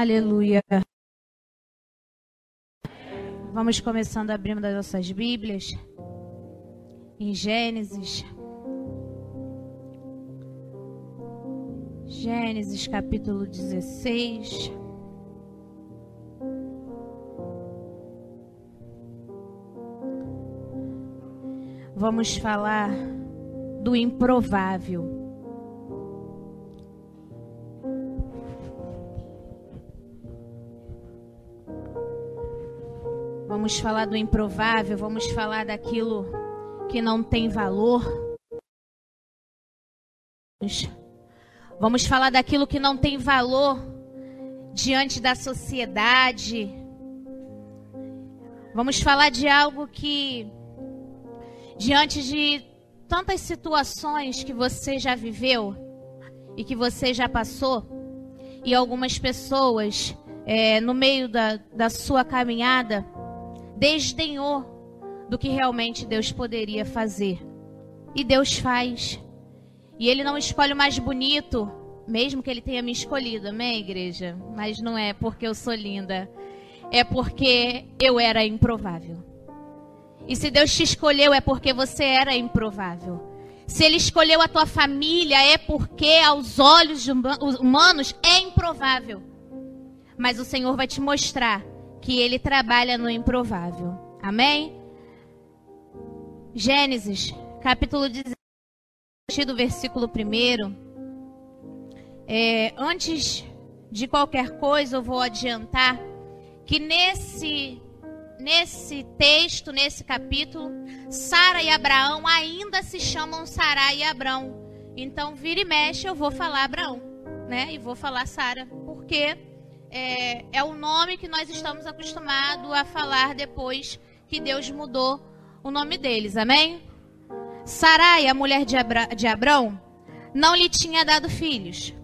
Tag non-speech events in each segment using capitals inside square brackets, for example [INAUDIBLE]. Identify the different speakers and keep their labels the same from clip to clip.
Speaker 1: Aleluia. Vamos começando abrindo as nossas Bíblias em Gênesis. Gênesis capítulo 16. Vamos falar do improvável. Vamos falar do improvável, vamos falar daquilo que não tem valor. Vamos falar daquilo que não tem valor diante da sociedade. Vamos falar de algo que, diante de tantas situações que você já viveu e que você já passou, e algumas pessoas é, no meio da, da sua caminhada desdenhou do que realmente Deus poderia fazer. E Deus faz. E Ele não escolhe o mais bonito, mesmo que Ele tenha me escolhido, amém, igreja? Mas não é porque eu sou linda, é porque eu era improvável. E se Deus te escolheu, é porque você era improvável. Se Ele escolheu a tua família, é porque aos olhos humanos é improvável. Mas o Senhor vai te mostrar que ele trabalha no improvável. Amém? Gênesis, capítulo 17, do versículo 1. É, antes de qualquer coisa, eu vou adiantar que nesse, nesse texto, nesse capítulo, Sara e Abraão ainda se chamam Sara e Abraão. Então, vira e mexe, eu vou falar Abraão, né? E vou falar Sara, porque é, é o nome que nós estamos acostumados a falar depois que Deus mudou o nome deles. Amém? Sarai, a mulher de, Abra, de Abrão, não lhe tinha dado filhos.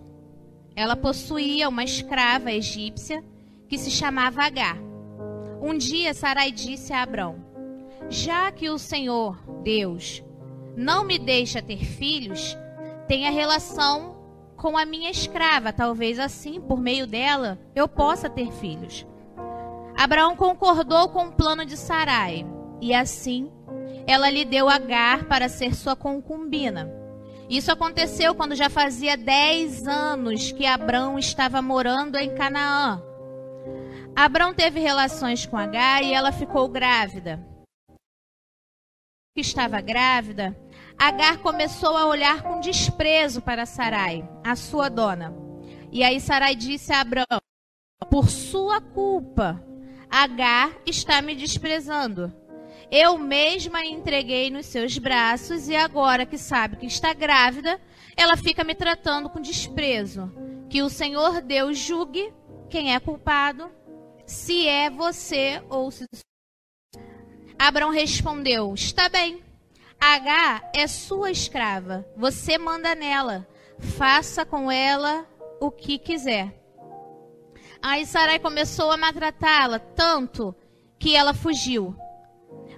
Speaker 1: Ela possuía uma escrava egípcia que se chamava Agar. Um dia Sarai disse a Abrão: Já que o Senhor, Deus, não me deixa ter filhos, tenha relação com a minha escrava, talvez assim, por meio dela, eu possa ter filhos. Abraão concordou com o plano de Sarai, e assim ela lhe deu Agar para ser sua concubina. Isso aconteceu quando já fazia dez anos que Abraão estava morando em Canaã. Abraão teve relações com Agar e ela ficou grávida. Estava grávida, Agar começou a olhar com desprezo para Sarai, a sua dona. E aí Sarai disse a Abraão: Por sua culpa, Agar está me desprezando. Eu mesma a entreguei nos seus braços e agora que sabe que está grávida, ela fica me tratando com desprezo. Que o Senhor Deus julgue quem é culpado, se é você ou se. Abraão respondeu: Está bem. H é sua escrava. Você manda nela. Faça com ela o que quiser. Aí Sarai começou a maltratá-la tanto que ela fugiu.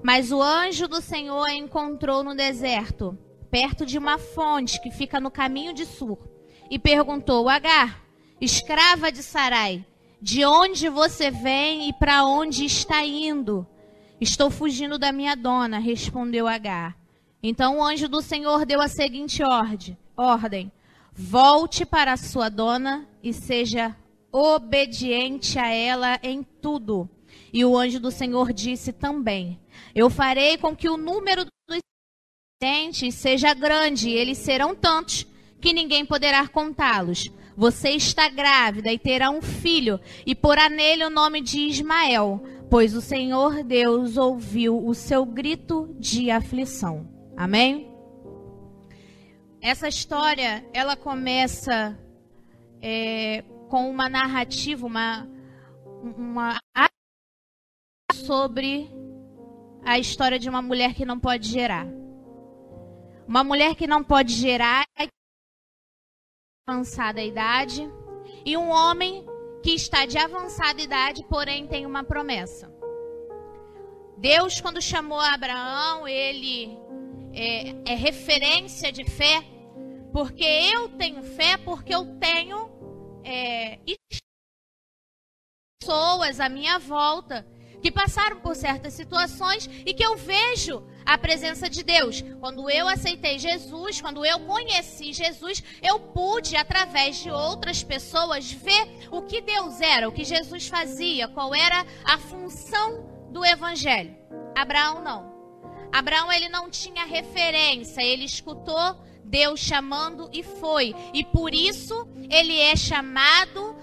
Speaker 1: Mas o anjo do Senhor a encontrou no deserto, perto de uma fonte que fica no caminho de Sur, e perguntou: Agar, escrava de Sarai, de onde você vem e para onde está indo? Estou fugindo da minha dona, respondeu Agar. Então o anjo do Senhor deu a seguinte ordem: ordem: volte para a sua dona e seja obediente a ela em tudo. E o anjo do Senhor disse também: Eu farei com que o número dos descendentes seja grande, e eles serão tantos que ninguém poderá contá-los. Você está grávida e terá um filho, e porá nele o nome de Ismael, pois o Senhor Deus ouviu o seu grito de aflição. Amém? Essa história, ela começa é, com uma narrativa, uma, uma sobre a história de uma mulher que não pode gerar. Uma mulher que não pode gerar, avançada idade, e um homem que está de avançada idade, porém tem uma promessa. Deus, quando chamou Abraão, ele é, é referência de fé, porque eu tenho fé, porque eu tenho é, pessoas à minha volta que passaram por certas situações e que eu vejo a presença de Deus. Quando eu aceitei Jesus, quando eu conheci Jesus, eu pude, através de outras pessoas, ver o que Deus era, o que Jesus fazia, qual era a função do Evangelho. Abraão não. Abraão ele não tinha referência, ele escutou Deus chamando e foi. E por isso ele é chamado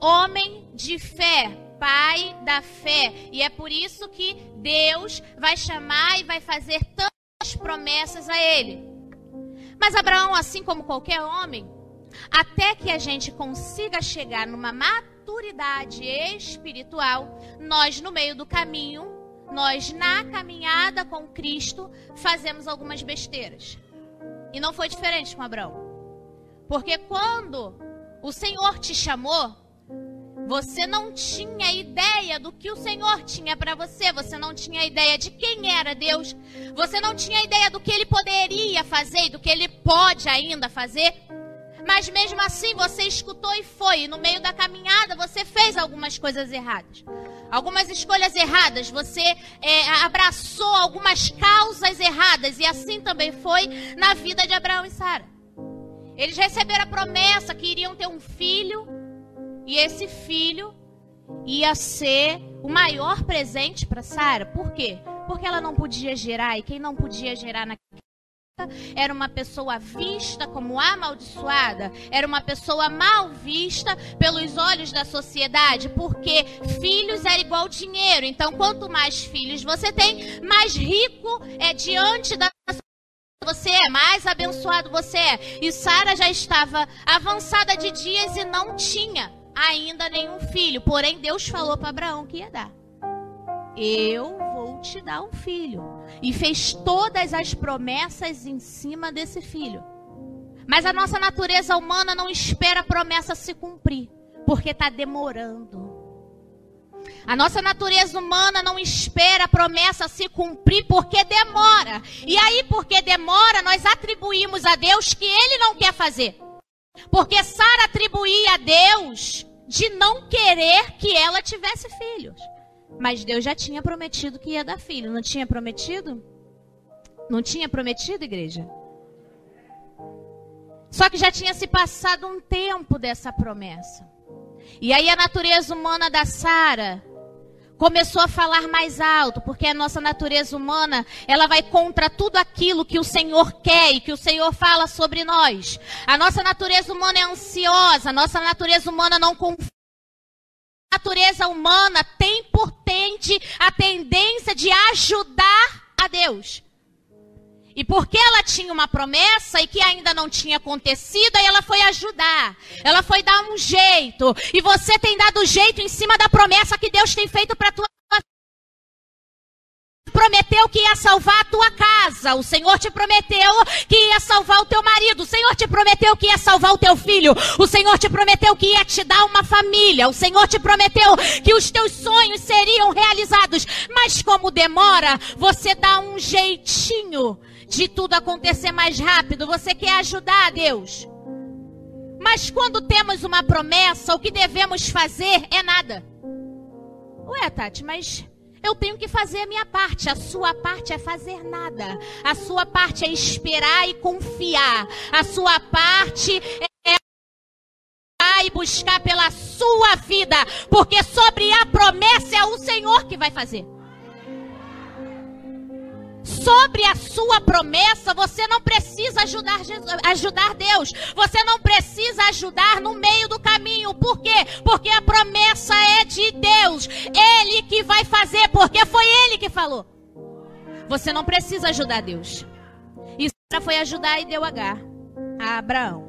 Speaker 1: homem de fé, pai da fé. E é por isso que Deus vai chamar e vai fazer tantas promessas a ele. Mas Abraão, assim como qualquer homem, até que a gente consiga chegar numa maturidade espiritual, nós no meio do caminho, nós na caminhada com Cristo, fazemos algumas besteiras. E não foi diferente com Abraão. Porque quando o Senhor te chamou, você não tinha ideia do que o Senhor tinha para você, você não tinha ideia de quem era Deus, você não tinha ideia do que ele poderia fazer e do que ele pode ainda fazer. Mas mesmo assim você escutou e foi, e no meio da caminhada você fez algumas coisas erradas. Algumas escolhas erradas, você é, abraçou algumas causas erradas, e assim também foi na vida de Abraão e Sara. Eles receberam a promessa que iriam ter um filho, e esse filho ia ser o maior presente para Sara. Por quê? Porque ela não podia gerar e quem não podia gerar era uma pessoa vista como amaldiçoada, era uma pessoa mal vista pelos olhos da sociedade, porque filhos era igual dinheiro. Então, quanto mais filhos você tem, mais rico é diante da você é, mais abençoado você é. E Sara já estava avançada de dias e não tinha ainda nenhum filho. Porém, Deus falou para Abraão que ia dar. Eu vou te dar um filho. E fez todas as promessas em cima desse filho. Mas a nossa natureza humana não espera a promessa se cumprir, porque está demorando. A nossa natureza humana não espera a promessa se cumprir porque demora. E aí, porque demora, nós atribuímos a Deus que ele não quer fazer. Porque Sara atribuía a Deus de não querer que ela tivesse filhos. Mas Deus já tinha prometido que ia dar filho, não tinha prometido? Não tinha prometido, igreja? Só que já tinha se passado um tempo dessa promessa. E aí a natureza humana da Sara começou a falar mais alto, porque a nossa natureza humana, ela vai contra tudo aquilo que o Senhor quer e que o Senhor fala sobre nós. A nossa natureza humana é ansiosa, a nossa natureza humana não confia. Natureza humana tem por tente a tendência de ajudar a Deus. E porque ela tinha uma promessa e que ainda não tinha acontecido, aí ela foi ajudar. Ela foi dar um jeito. E você tem dado jeito em cima da promessa que Deus tem feito para tua prometeu que ia salvar a tua casa. O Senhor te prometeu que ia salvar o teu marido. O Senhor te prometeu que ia salvar o teu filho. O Senhor te prometeu que ia te dar uma família. O Senhor te prometeu que os teus sonhos seriam realizados. Mas como demora, você dá um jeitinho de tudo acontecer mais rápido. Você quer ajudar a Deus. Mas quando temos uma promessa, o que devemos fazer é nada.É, Tati, mas eu tenho que fazer a minha parte. A sua parte é fazer nada. A sua parte é esperar e confiar. A sua parte é e buscar pela sua vida, porque sobre a promessa é o Senhor que vai fazer sobre a sua promessa, você não precisa ajudar, ajudar Deus. Você não precisa ajudar no meio do caminho. Por quê? Porque a promessa é de Deus. Ele que vai fazer, porque foi ele que falou. Você não precisa ajudar Deus. E foi ajudar e deu H a Abraão.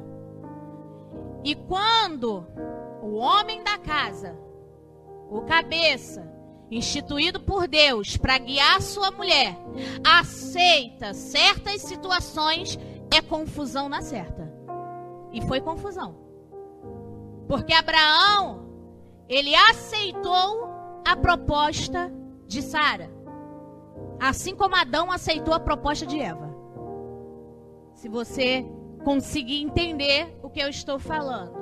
Speaker 1: E quando o homem da casa, o cabeça, instituído por Deus para guiar sua mulher, aceita certas situações, é confusão na certa. E foi confusão. Porque Abraão, ele aceitou a proposta de Sara. Assim como Adão aceitou a proposta de Eva. Se você conseguir entender o que eu estou falando.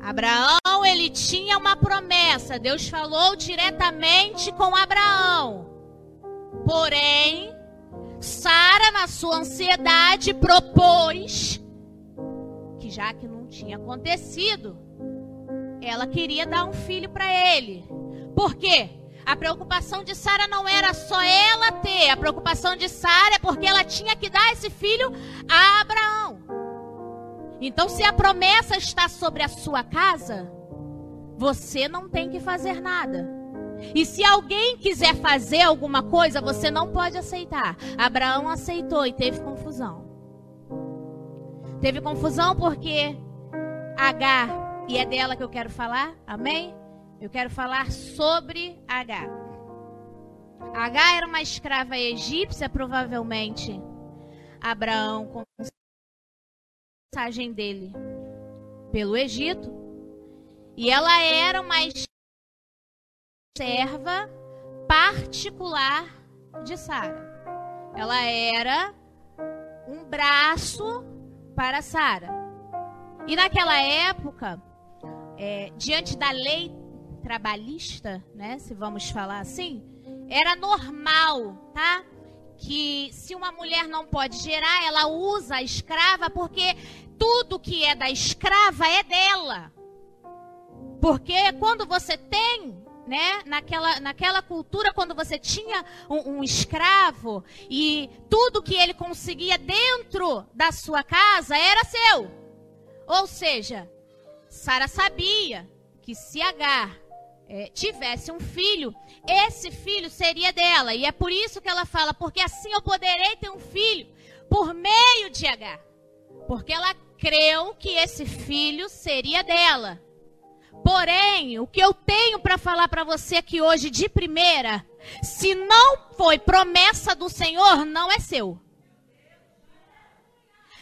Speaker 1: Abraão, ele tinha uma promessa. Deus falou diretamente com Abraão. Porém, Sara, na sua ansiedade, propôs que já que não tinha acontecido, ela queria dar um filho para ele. Por quê? A preocupação de Sara não era só ela ter, a preocupação de Sara é porque ela tinha que dar esse filho a Abraão. Então, se a promessa está sobre a sua casa, você não tem que fazer nada. E se alguém quiser fazer alguma coisa, você não pode aceitar. Abraão aceitou e teve confusão. Teve confusão porque Agar, e é dela que eu quero falar, amém? Eu quero falar sobre Agar. Agar era uma escrava egípcia, provavelmente. Abraão, com a mensagem dele pelo Egito. E ela era uma serva particular de Sara. Ela era um braço para Sara. E naquela época, é, diante da lei trabalhista, né, se vamos falar assim, era normal, tá? Que se uma mulher não pode gerar, ela usa a escrava porque tudo que é da escrava é dela. Porque quando você tem né? Naquela, naquela cultura, quando você tinha um, um, escravo e tudo que ele conseguia dentro da sua casa era seu. Ou seja, Sara sabia que se Agar é, tivesse um filho, esse filho seria dela. E é por isso que ela fala: porque assim eu poderei ter um filho por meio de Agar. Porque ela creu que esse filho seria dela. Porém, o que eu tenho para falar para você aqui hoje de primeira, se não foi promessa do Senhor, não é seu.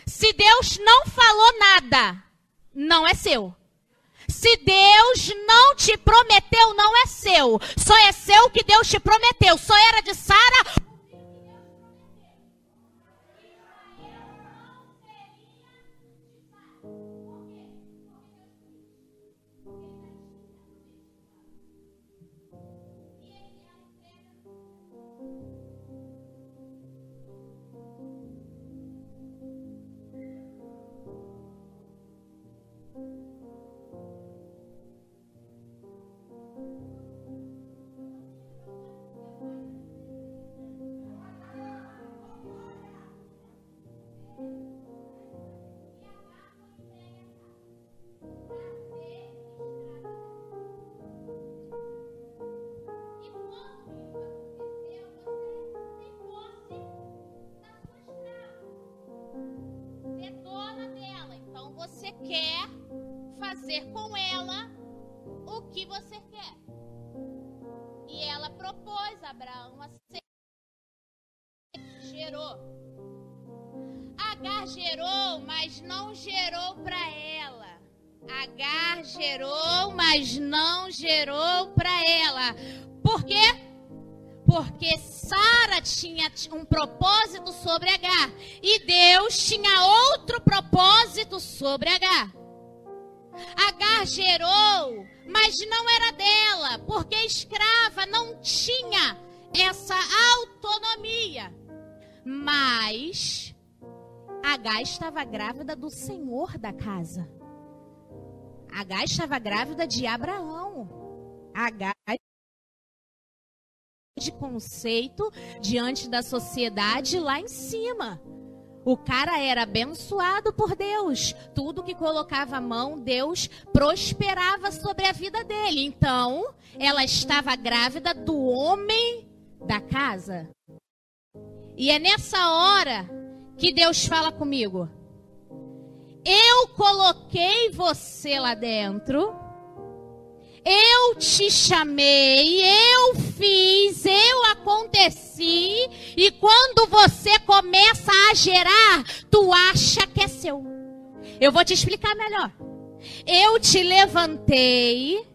Speaker 1: Se Deus não falou nada, não é seu. Se Deus não te prometeu, não é seu. Só é seu o que Deus te prometeu. Só era de Sara quer fazer com ela o que você quer. E ela propôs a Abraão a ser. Gerou. Agar gerou, mas não gerou para ela. Agar gerou, mas não gerou para ela. Por quê? Porque Sara tinha um propósito sobre Agar e Deus tinha outro propósito sobre Agar. Agar gerou, mas não era dela, porque escrava não tinha essa autonomia. Mas Agar estava grávida do senhor da casa. Agar estava grávida de Abraão. Agar de conceito diante da sociedade lá em cima. O cara era abençoado por Deus. Tudo que colocava a mão, Deus prosperava sobre a vida dele. Então, ela estava grávida do homem da casa. E é nessa hora que Deus fala comigo. Eu coloquei você lá dentro eu te chamei, eu fiz, eu aconteci, e quando você começa a gerar, tu acha que é seu. Eu vou te explicar melhor. Eu te levantei,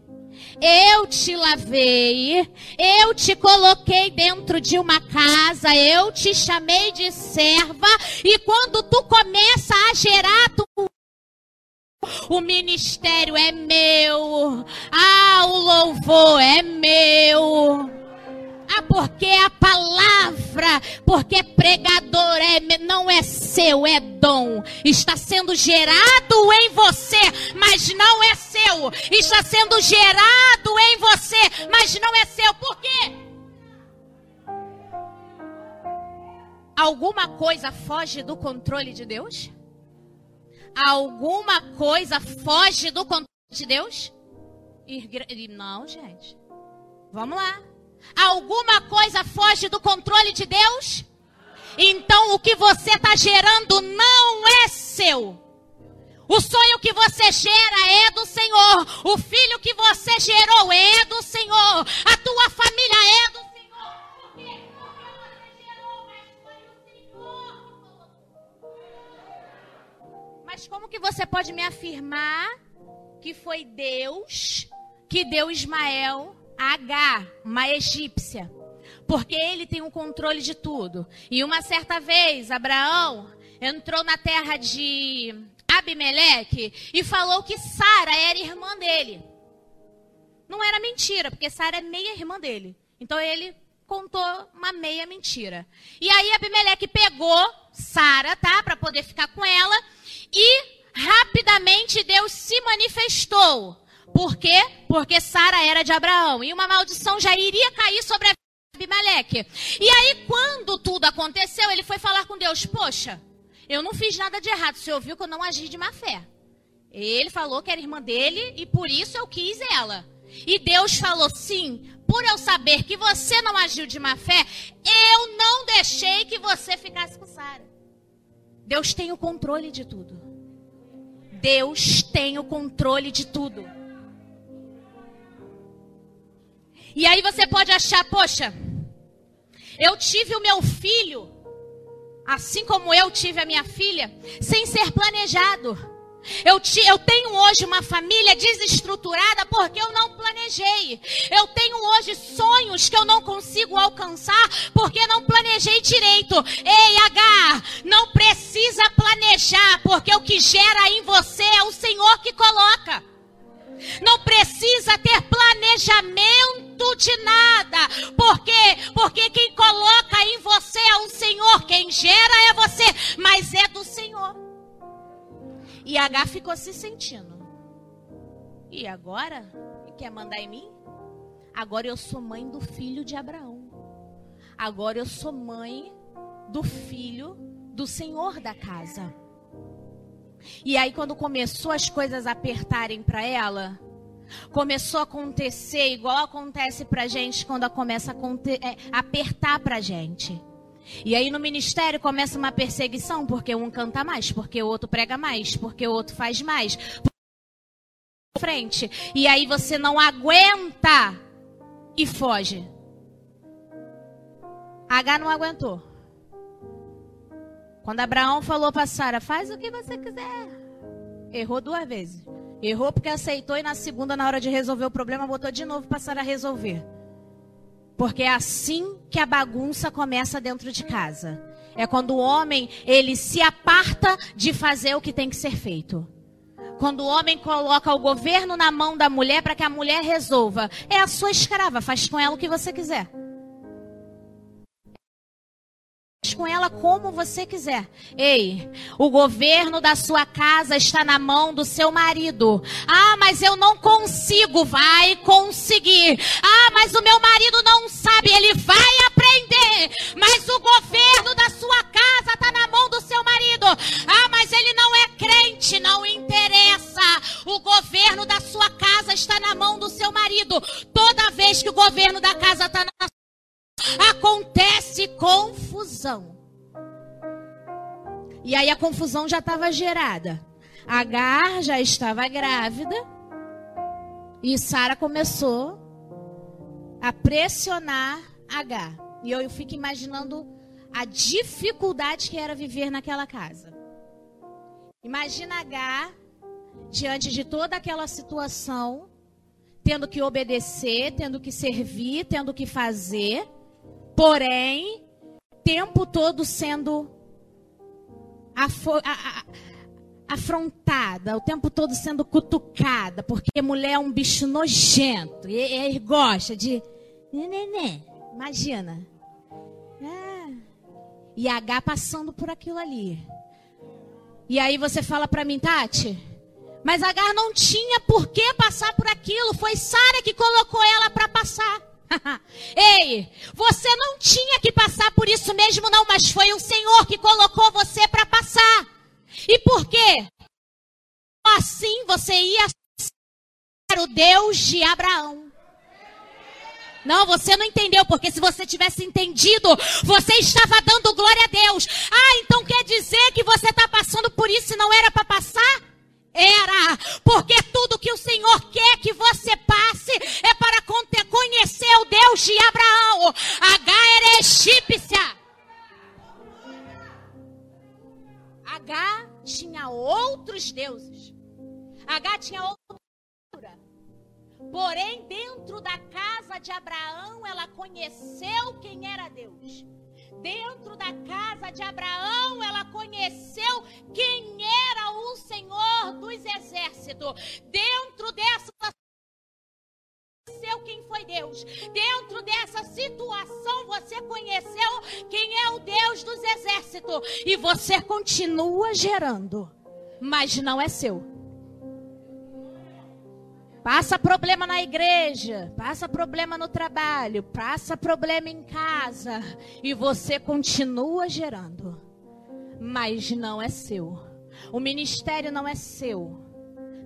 Speaker 1: eu te lavei, eu te coloquei dentro de uma casa, eu te chamei de serva, e quando tu começa a gerar, tu o ministério é meu, ah, o louvor é meu. Ah, porque a palavra, porque pregador é, não é seu, é dom. Está sendo gerado em você, mas não é seu. Está sendo gerado em você, mas não é seu. Por quê? Alguma coisa foge do controle de Deus? Alguma coisa foge do controle de Deus? Não, gente. Vamos lá. Alguma coisa foge do controle de Deus? Então o que você está gerando não é seu. O sonho que você gera é do Senhor. O filho que você gerou é do Senhor. A tua família é do Senhor. Mas como que você pode me afirmar que foi Deus que deu Ismael H, uma egípcia, porque ele tem o controle de tudo. E uma certa vez, Abraão entrou na terra de Abimeleque e falou que Sara era irmã dele. Não era mentira, porque Sara é meia irmã dele. Então ele contou uma meia mentira. E aí Abimeleque pegou Sara, tá, para poder ficar com ela, e rapidamente Deus se manifestou por quê? Porque Sara era de Abraão e uma maldição já iria cair sobre Abimeleque. E aí, quando tudo aconteceu, ele foi falar com Deus: Poxa, eu não fiz nada de errado. Você ouviu que eu não agi de má fé. Ele falou que era irmã dele e por isso eu quis ela. E Deus falou: Sim, por eu saber que você não agiu de má fé, eu não deixei que você ficasse com Sara. Deus tem o controle de tudo. Deus tem o controle de tudo. E aí você pode achar, poxa, eu tive o meu filho, assim como eu tive a minha filha, sem ser planejado. Eu, te, eu, tenho hoje uma família desestruturada porque eu não planejei. Eu tenho hoje sonhos que eu não consigo alcançar porque não planejei direito. Ei, H, não precisa planejar, porque o que gera em você é o Senhor que coloca. Não precisa ter planejamento de nada. Por quê? Porque quem coloca em você é o Senhor. Quem gera é você, mas é do Senhor. E H ficou se sentindo. E agora? Quer mandar em mim? Agora eu sou mãe do filho de Abraão. Agora eu sou mãe do filho do Senhor da casa. E aí, quando começou as coisas apertarem para ela, começou a acontecer igual acontece para gente quando começa a é, apertar para gente. E aí no ministério começa uma perseguição porque um canta mais, porque o outro prega mais, porque o outro faz mais. Frente. E aí você não aguenta e foge. H não aguentou. Quando Abraão falou para Sara, faz o que você quiser. Errou duas vezes. Errou porque aceitou e na segunda, na hora de resolver o problema, botou de novo para Sara resolver. Porque é assim que a bagunça começa dentro de casa. É quando o homem, ele se aparta de fazer o que tem que ser feito. Quando o homem coloca o governo na mão da mulher para que a mulher resolva, é a sua escrava, faz com ela o que você quiser com ela como você quiser. Ei, o governo da sua casa está na mão do seu marido. Ah, mas eu não consigo. Vai conseguir. Ah, mas o meu marido não sabe. Ele vai aprender. Mas o governo da sua casa está na mão do seu marido. Ah, mas ele não é crente. Não interessa. O governo da sua casa está na mão do seu marido. Toda vez que o governo da casa está na acontece confusão. E aí a confusão já estava gerada. Agar já estava grávida e Sara começou a pressionar Agar. E eu fico imaginando a dificuldade que era viver naquela casa. Imagina Agar diante de toda aquela situação, tendo que obedecer, tendo que servir, tendo que fazer porém, tempo todo sendo afrontada, o tempo todo sendo cutucada, porque mulher é um bicho nojento. E ele gosta de. Nenê, imagina. É. E H passando por aquilo ali. E aí você fala para mim, Tati, mas Agar não tinha por que passar por aquilo. Foi Sara que colocou ela para passar. [LAUGHS] Ei, você não tinha que passar por isso mesmo, não, mas foi o Senhor que colocou você para passar. E por quê? Assim você ia ser o Deus de Abraão. Não, você não entendeu, porque se você tivesse entendido, você estava dando glória a Deus. Ah, então quer dizer que você está passando por isso e não era para passar? Era, porque tudo que o Senhor quer que você passe é para conhecer o Deus de Abraão. H era egípcia. H tinha outros deuses. H tinha outra. Porém, dentro da casa de Abraão, ela conheceu quem era Deus. Dentro da casa de Abraão, ela conheceu quem era o Senhor dos exércitos. Dentro dessa conheceu quem foi Deus. Dentro dessa situação, você conheceu quem é o Deus dos exércitos. E você continua gerando, mas não é seu. Passa problema na igreja, passa problema no trabalho, passa problema em casa e você continua gerando, mas não é seu. O ministério não é seu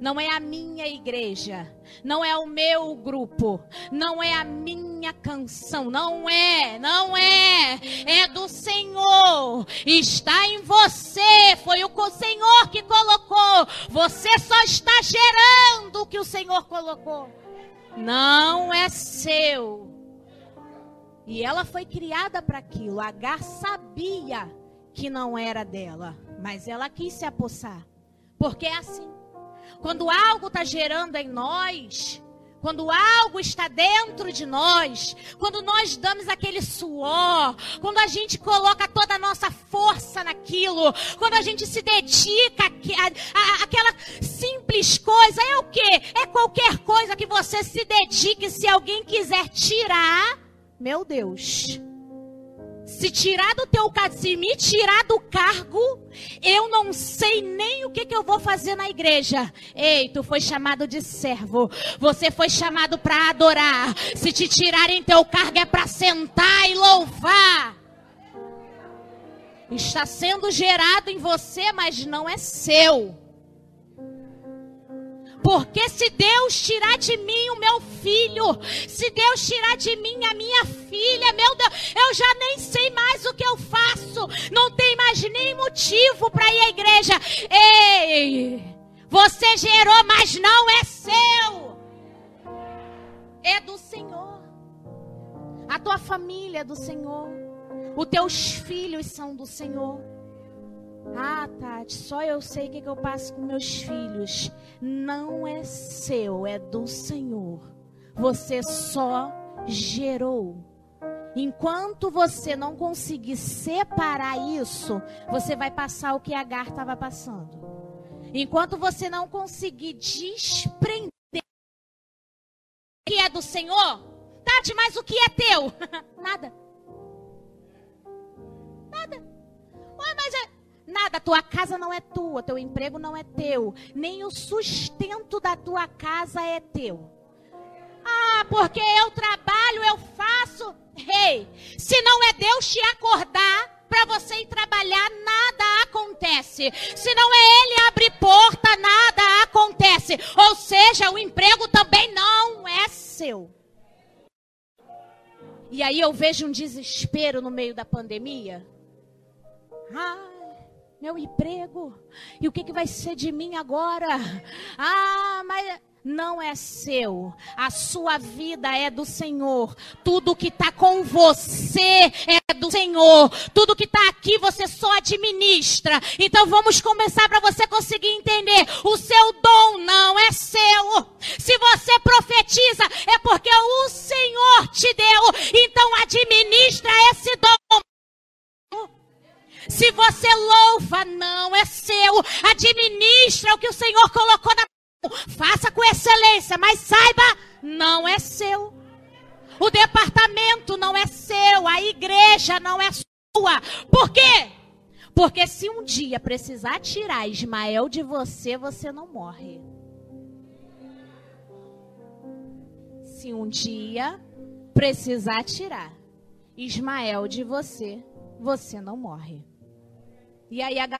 Speaker 1: não é a minha igreja, não é o meu grupo, não é a minha canção, não é, não é, é do Senhor, está em você, foi o Senhor que colocou, você só está gerando o que o Senhor colocou, não é seu. E ela foi criada para aquilo. Agar sabia que não era dela, mas ela quis se apossar, porque é assim. Quando algo está gerando em nós, quando algo está dentro de nós, quando nós damos aquele suor, quando a gente coloca toda a nossa força naquilo, quando a gente se dedica àquela simples coisa, é o que? É qualquer coisa que você se dedique, se alguém quiser tirar, meu Deus. Se tirar do teu se me tirar do cargo, eu não sei nem o que, que eu vou fazer na igreja. Ei, tu foi chamado de servo. Você foi chamado para adorar. Se te tirarem teu cargo é para sentar e louvar. Está sendo gerado em você, mas não é seu. Porque se Deus tirar de mim o meu filho, se Deus tirar de mim a minha filha, meu Deus, eu já nem sei mais o que eu faço. Não tem mais nem motivo para ir à igreja. Ei, você gerou, mas não é seu. É do Senhor. A tua família é do Senhor. Os teus filhos são do Senhor. Ah, Tati, só eu sei o que, que eu passo com meus filhos. Não é seu, é do Senhor. Você só gerou. Enquanto você não conseguir separar isso, você vai passar o que Agar estava passando. Enquanto você não conseguir desprender o que é do Senhor, Tati, mas o que é teu? [LAUGHS] Nada. Nada. Ué, mas é, Nada, tua casa não é tua, teu emprego não é teu, nem o sustento da tua casa é teu. Ah, porque eu trabalho, eu faço. Rei, hey, se não é Deus te acordar para você ir trabalhar, nada acontece. Se não é Ele abrir porta, nada acontece. Ou seja, o emprego também não é seu. E aí eu vejo um desespero no meio da pandemia. Ah, meu emprego. E o que, que vai ser de mim agora? Ah, mas não é seu. A sua vida é do Senhor. Tudo que está com você é do Senhor. Tudo que está aqui você só administra. Então vamos começar para você conseguir entender. O seu dom não é seu. Se você profetiza, é porque o Senhor te deu. Então administra esse dom. Se você louva, não é seu. Administra o que o Senhor colocou na mão. Faça com excelência, mas saiba, não é seu. O departamento não é seu, a igreja não é sua. Por quê? Porque se um dia precisar tirar Ismael de você, você não morre. Se um dia precisar tirar Ismael de você, você não morre. E aí H,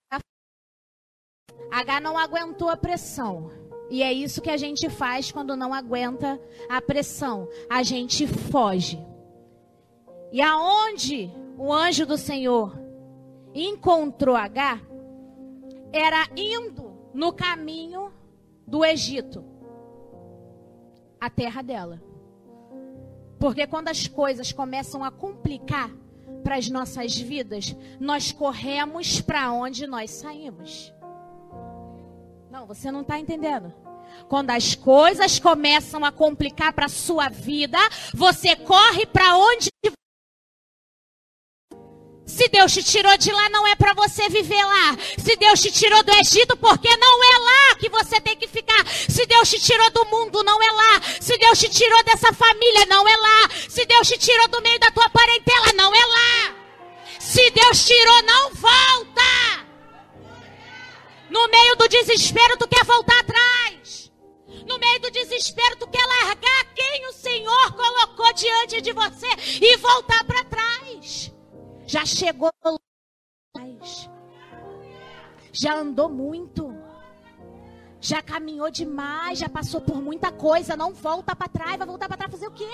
Speaker 1: H não aguentou a pressão. E é isso que a gente faz quando não aguenta a pressão. A gente foge. E aonde o anjo do Senhor encontrou H, era indo no caminho do Egito, a terra dela. Porque quando as coisas começam a complicar para as nossas vidas, nós corremos para onde nós saímos. Não, você não está entendendo. Quando as coisas começam a complicar para a sua vida, você corre para onde se Deus te tirou de lá, não é para você viver lá. Se Deus te tirou do Egito, porque não é lá que você tem que ficar. Se Deus te tirou do mundo, não é lá. Se Deus te tirou dessa família, não é lá. Se Deus te tirou do meio da tua parentela, não é. Se Deus tirou, não volta. No meio do desespero, tu quer voltar atrás. No meio do desespero, tu quer largar quem o Senhor colocou diante de você e voltar para trás já chegou já andou muito, já caminhou demais, já passou por muita coisa, não volta para trás, vai voltar para trás fazer o quê?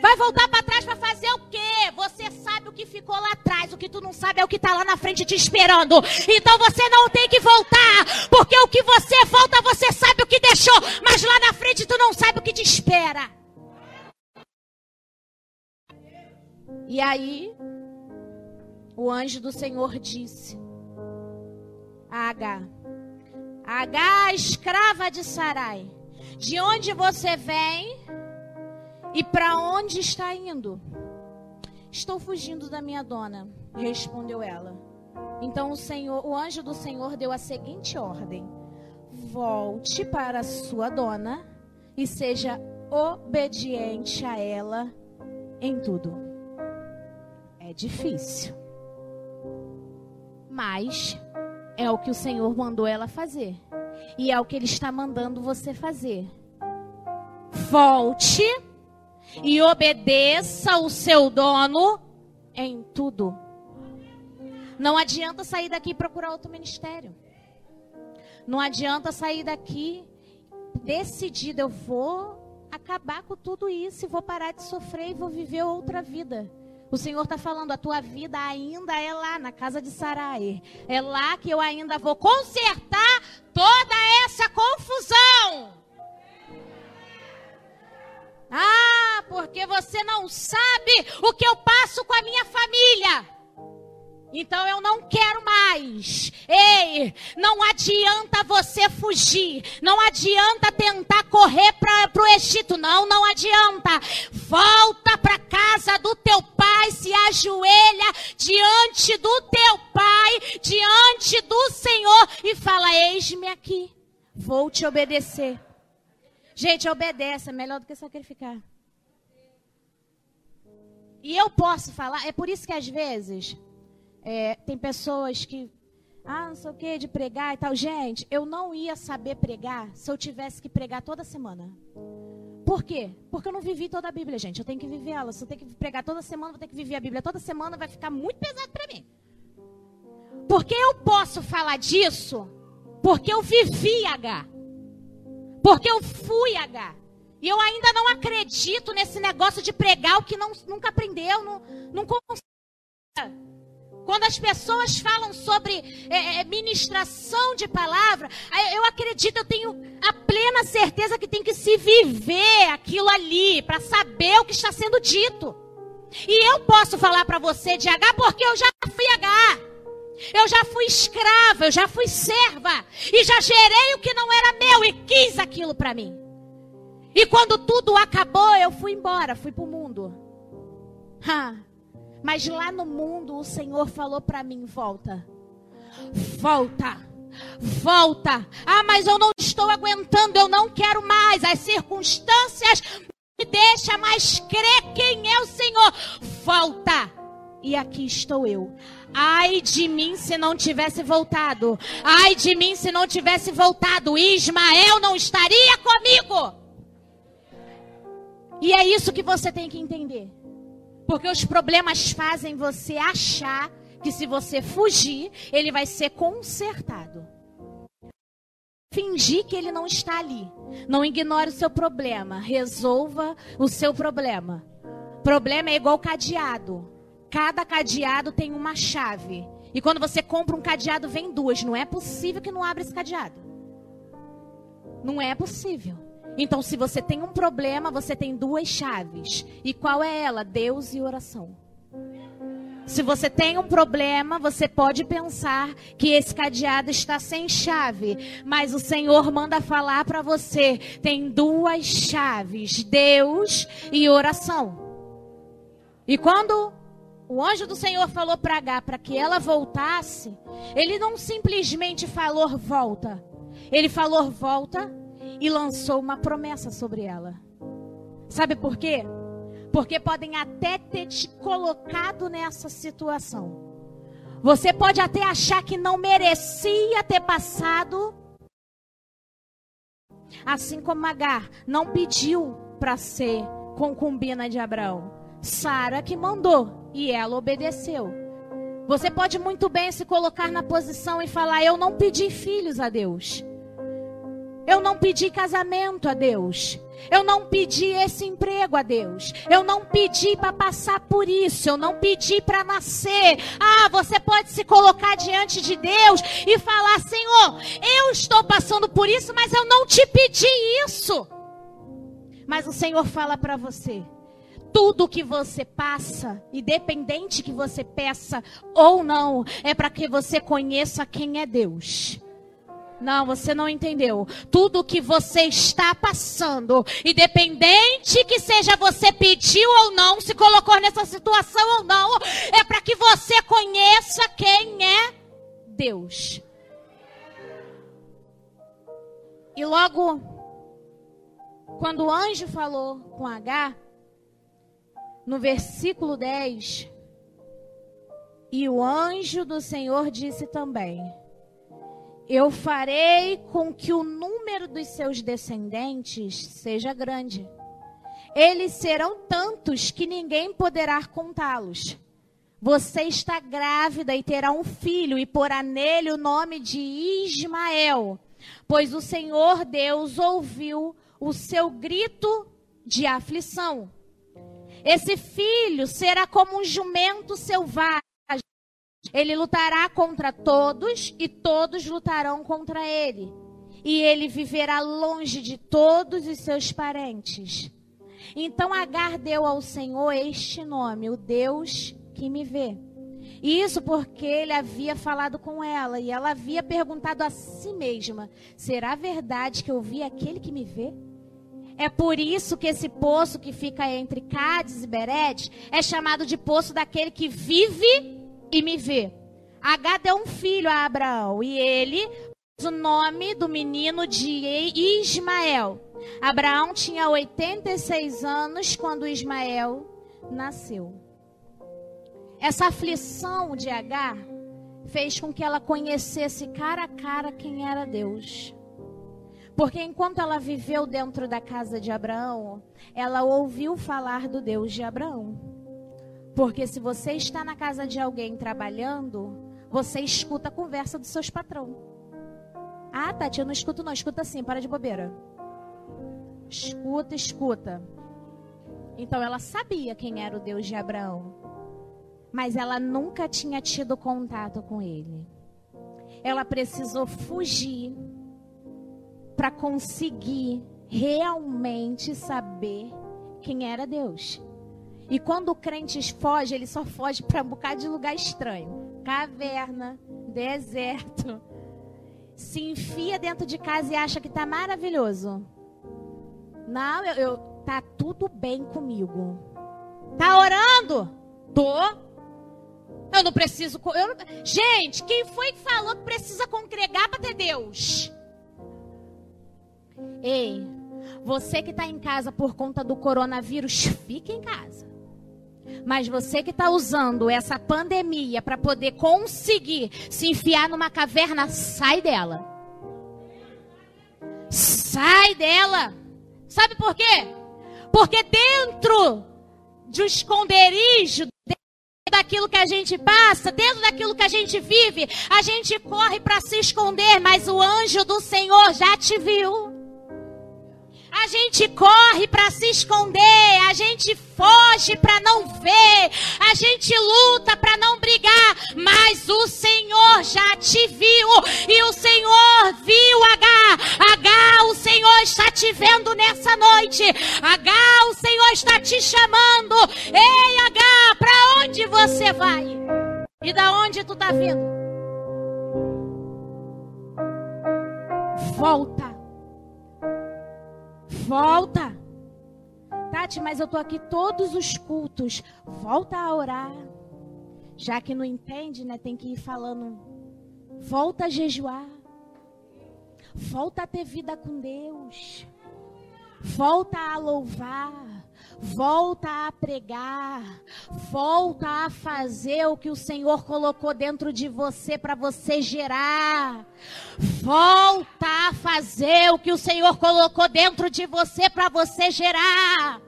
Speaker 1: Vai voltar para trás para fazer o quê? Você sabe o que ficou lá atrás, o que tu não sabe é o que está lá na frente te esperando. Então você não tem que voltar, porque o que você volta, você sabe o que deixou, mas lá na frente tu não sabe o que te espera. E aí, o anjo do Senhor disse a H, H, escrava de Sarai, de onde você vem e para onde está indo? Estou fugindo da minha dona, respondeu ela. Então o Senhor, o anjo do Senhor deu a seguinte ordem: Volte para sua dona e seja obediente a ela em tudo. É difícil. Mas é o que o Senhor mandou ela fazer. E é o que Ele está mandando você fazer. Volte e obedeça o seu dono em tudo. Não adianta sair daqui e procurar outro ministério. Não adianta sair daqui decidida, eu vou acabar com tudo isso e vou parar de sofrer e vou viver outra vida. O Senhor está falando, a tua vida ainda é lá na casa de Sarai. É lá que eu ainda vou consertar toda essa confusão. Ah, porque você não sabe o que eu passo com a minha família. Então eu não quero mais. Ei, não adianta você fugir. Não adianta tentar correr para o Egito. Não, não adianta. Volta para casa do teu pai, se ajoelha diante do teu pai, diante do Senhor e fala: Eis-me aqui. Vou te obedecer. Gente, obedece, é melhor do que sacrificar. E eu posso falar, é por isso que às vezes é, tem pessoas que, ah, não sei o que, de pregar e tal. Gente, eu não ia saber pregar se eu tivesse que pregar toda semana. Por quê? Porque eu não vivi toda a Bíblia, gente. Eu tenho que viver ela. Se eu tenho que pregar toda semana, vou ter que viver a Bíblia toda semana, vai ficar muito pesado para mim. Porque eu posso falar disso porque eu vivi H. Porque eu fui H. E eu ainda não acredito nesse negócio de pregar o que não, nunca aprendeu, não, não consegue. Quando as pessoas falam sobre é, é, ministração de palavra, eu acredito, eu tenho a plena certeza que tem que se viver aquilo ali para saber o que está sendo dito. E eu posso falar para você de H porque eu já fui H. Eu já fui escrava, eu já fui serva e já gerei o que não era meu e quis aquilo para mim. E quando tudo acabou, eu fui embora, fui para o mundo. Ha. Mas lá no mundo o Senhor falou para mim: volta. Volta. Volta. Ah, mas eu não estou aguentando, eu não quero mais. As circunstâncias me deixam mais crer quem é o Senhor. Volta. E aqui estou eu. Ai de mim se não tivesse voltado. Ai de mim se não tivesse voltado. Ismael não estaria comigo. E é isso que você tem que entender. Porque os problemas fazem você achar que se você fugir, ele vai ser consertado. Fingir que ele não está ali. Não ignore o seu problema. Resolva o seu problema. Problema é igual cadeado. Cada cadeado tem uma chave. E quando você compra um cadeado, vem duas. Não é possível que não abra esse cadeado. Não é possível. Então, se você tem um problema, você tem duas chaves. E qual é ela? Deus e oração. Se você tem um problema, você pode pensar que esse cadeado está sem chave, mas o Senhor manda falar para você: tem duas chaves, Deus e oração. E quando o anjo do Senhor falou para H para que ela voltasse, ele não simplesmente falou volta. Ele falou volta e lançou uma promessa sobre ela. Sabe por quê? Porque podem até ter te colocado nessa situação. Você pode até achar que não merecia ter passado. Assim como Agar não pediu para ser concubina de Abraão. Sara que mandou e ela obedeceu. Você pode muito bem se colocar na posição e falar: Eu não pedi filhos a Deus. Eu não pedi casamento a Deus. Eu não pedi esse emprego a Deus. Eu não pedi para passar por isso. Eu não pedi para nascer. Ah, você pode se colocar diante de Deus e falar: Senhor, eu estou passando por isso, mas eu não te pedi isso. Mas o Senhor fala para você: tudo que você passa, independente que você peça ou não, é para que você conheça quem é Deus. Não, você não entendeu. Tudo que você está passando, independente que seja você pediu ou não, se colocou nessa situação ou não, é para que você conheça quem é Deus. E logo, quando o anjo falou com H, no versículo 10, e o anjo do Senhor disse também: eu farei com que o número dos seus descendentes seja grande. Eles serão tantos que ninguém poderá contá-los. Você está grávida e terá um filho, e porá nele o nome de Ismael, pois o Senhor Deus ouviu o seu grito de aflição. Esse filho será como um jumento selvagem ele lutará contra todos e todos lutarão contra ele. E ele viverá longe de todos os seus parentes. Então Agar deu ao Senhor este nome, o Deus que me vê. Isso porque ele havia falado com ela e ela havia perguntado a si mesma: será verdade que eu vi aquele que me vê? É por isso que esse poço que fica entre Cádiz e Beredes é chamado de poço daquele que vive e me vê. H deu um filho a Abraão e ele o nome do menino de Ismael. Abraão tinha 86 anos quando Ismael nasceu. Essa aflição de H fez com que ela conhecesse cara a cara quem era Deus. Porque enquanto ela viveu dentro da casa de Abraão, ela ouviu falar do Deus de Abraão. Porque se você está na casa de alguém trabalhando, você escuta a conversa dos seus patrão. Ah, Tati, eu não escuto não, escuta assim, para de bobeira. Escuta, escuta. Então ela sabia quem era o Deus de Abraão, mas ela nunca tinha tido contato com ele. Ela precisou fugir para conseguir realmente saber quem era Deus. E quando o crente foge, ele só foge para um bocado de lugar estranho caverna, deserto. Se enfia dentro de casa e acha que está maravilhoso. Não, eu, eu tá tudo bem comigo. Tá orando? Tô. Eu não preciso. Eu. Gente, quem foi que falou que precisa congregar para ter Deus? Ei, você que está em casa por conta do coronavírus, fique em casa. Mas você que está usando essa pandemia para poder conseguir se enfiar numa caverna, sai dela. Sai dela. Sabe por quê? Porque dentro de um esconderijo, daquilo que a gente passa, dentro daquilo que a gente vive, a gente corre para se esconder, mas o anjo do Senhor já te viu. A gente corre para se esconder, a gente foge para não ver, a gente luta para não brigar, mas o Senhor já te viu e o Senhor viu H. H, o Senhor está te vendo nessa noite. H, o Senhor está te chamando. Ei, H, para onde você vai? E da onde tu está vindo? Volta Volta. Tati, mas eu tô aqui todos os cultos. Volta a orar. Já que não entende, né? Tem que ir falando. Volta a jejuar. Volta a ter vida com Deus. Volta a louvar volta a pregar, volta a fazer o que o Senhor colocou dentro de você para você gerar. Volta a fazer o que o Senhor colocou dentro de você para você gerar.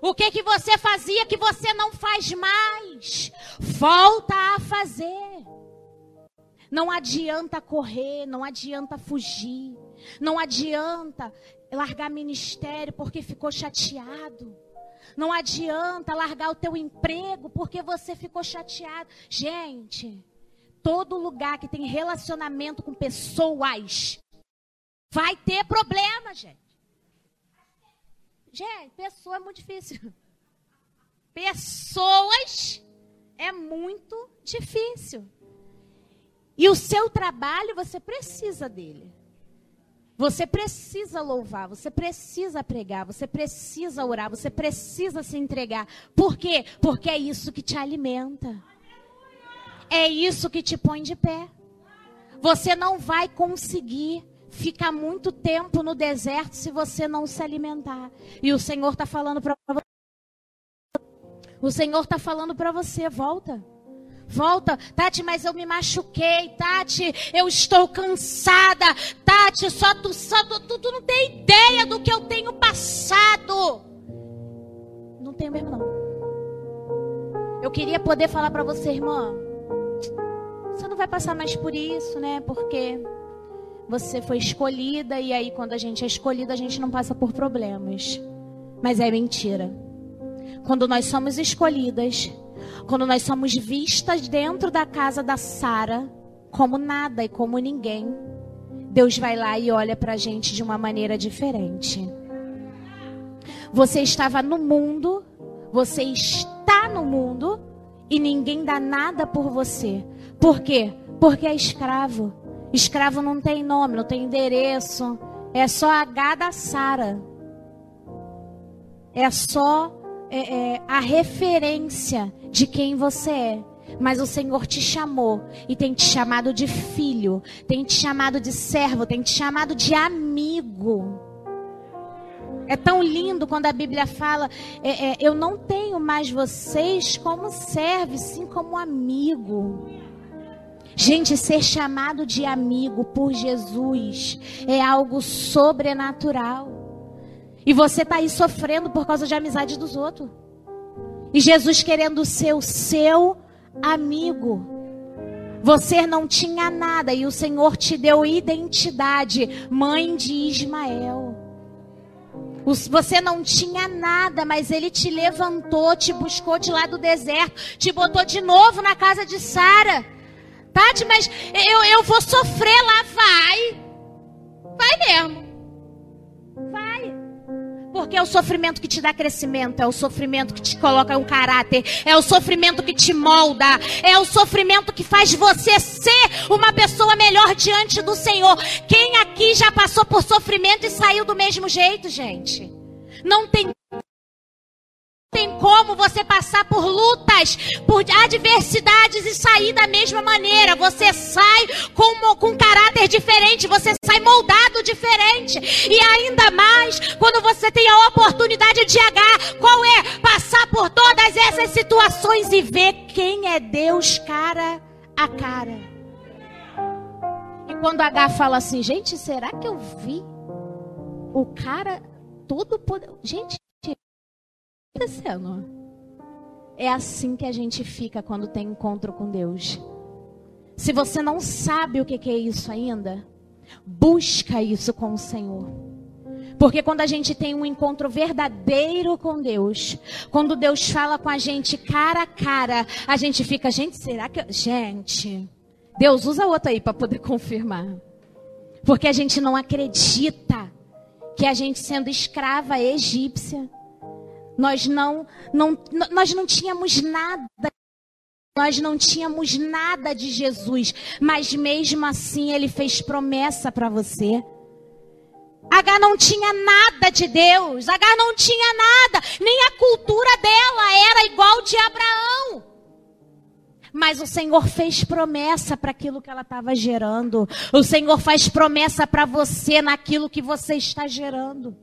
Speaker 1: O que que você fazia que você não faz mais? Volta a fazer. Não adianta correr, não adianta fugir, não adianta largar ministério porque ficou chateado. Não adianta largar o teu emprego porque você ficou chateado. Gente, todo lugar que tem relacionamento com pessoas vai ter problema, gente. Gente, pessoa é muito difícil. Pessoas é muito difícil. E o seu trabalho, você precisa dele. Você precisa louvar, você precisa pregar, você precisa orar, você precisa se entregar. Por quê? Porque é isso que te alimenta. É isso que te põe de pé. Você não vai conseguir ficar muito tempo no deserto se você não se alimentar. E o Senhor está falando para você. O Senhor está falando para você, volta. Volta, Tati, mas eu me machuquei, Tati, eu estou cansada, Tati, só tu, só tu, tu, tu não tem ideia do que eu tenho passado. Não tenho mesmo não. Eu queria poder falar para você, irmã, você não vai passar mais por isso, né? Porque você foi escolhida e aí quando a gente é escolhida a gente não passa por problemas. Mas é mentira. Quando nós somos escolhidas, quando nós somos vistas dentro da casa da Sara como nada e como ninguém, Deus vai lá e olha para a gente de uma maneira diferente. Você estava no mundo, você está no mundo e ninguém dá nada por você. Por quê? Porque é escravo. Escravo não tem nome, não tem endereço. É só H da Sara. É só é, é, a referência de quem você é. Mas o Senhor te chamou e tem te chamado de filho, tem te chamado de servo, tem te chamado de amigo. É tão lindo quando a Bíblia fala: é, é, Eu não tenho mais vocês como servo, sim como amigo. Gente, ser chamado de amigo por Jesus é algo sobrenatural. E você está aí sofrendo por causa de amizade dos outros. E Jesus querendo ser o seu amigo. Você não tinha nada e o Senhor te deu identidade, mãe de Ismael. Você não tinha nada, mas Ele te levantou, te buscou de lá do deserto, te botou de novo na casa de Sara. Tati, mas eu, eu vou sofrer lá, vai. Vai mesmo. Porque é o sofrimento que te dá crescimento, é o sofrimento que te coloca um caráter, é o sofrimento que te molda, é o sofrimento que faz você ser uma pessoa melhor diante do Senhor. Quem aqui já passou por sofrimento e saiu do mesmo jeito, gente? Não tem tem como você passar por lutas, por adversidades e sair da mesma maneira. Você sai com, com um caráter diferente, você sai moldado diferente. E ainda mais quando você tem a oportunidade de agar, qual é? Passar por todas essas situações e ver quem é Deus cara a cara. E quando H fala assim, gente, será que eu vi o cara todo poder? Gente, acontecendo? É assim que a gente fica quando tem encontro com Deus. Se você não sabe o que é isso ainda, busca isso com o Senhor. Porque quando a gente tem um encontro verdadeiro com Deus, quando Deus fala com a gente cara a cara, a gente fica, gente, será que. Gente, Deus usa outro aí para poder confirmar. Porque a gente não acredita que a gente sendo escrava egípcia, nós não, não, nós não tínhamos nada. Nós não tínhamos nada de Jesus, mas mesmo assim ele fez promessa para você. H não tinha nada de Deus, H não tinha nada, nem a cultura dela era igual de Abraão. Mas o Senhor fez promessa para aquilo que ela estava gerando. O Senhor faz promessa para você naquilo que você está gerando.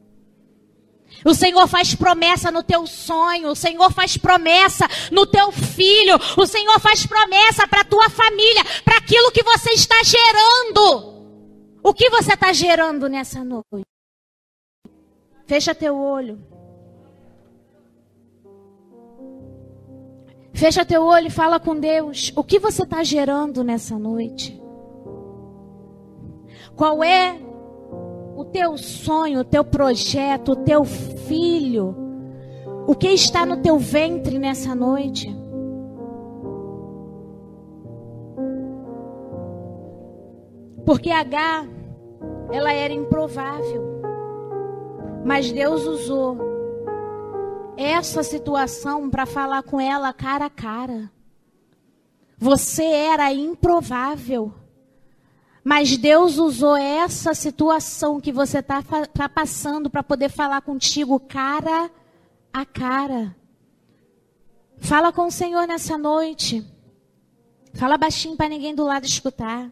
Speaker 1: O Senhor faz promessa no teu sonho, o Senhor faz promessa no teu filho, o Senhor faz promessa para a tua família, para aquilo que você está gerando. O que você está gerando nessa noite? Fecha teu olho. Fecha teu olho e fala com Deus. O que você está gerando nessa noite? Qual é o teu sonho, o teu projeto, o teu filho, o que está no teu ventre nessa noite. Porque H, ela era improvável. Mas Deus usou essa situação para falar com ela cara a cara. Você era improvável. Mas Deus usou essa situação que você está tá passando para poder falar contigo cara a cara. Fala com o Senhor nessa noite. Fala baixinho para ninguém do lado escutar.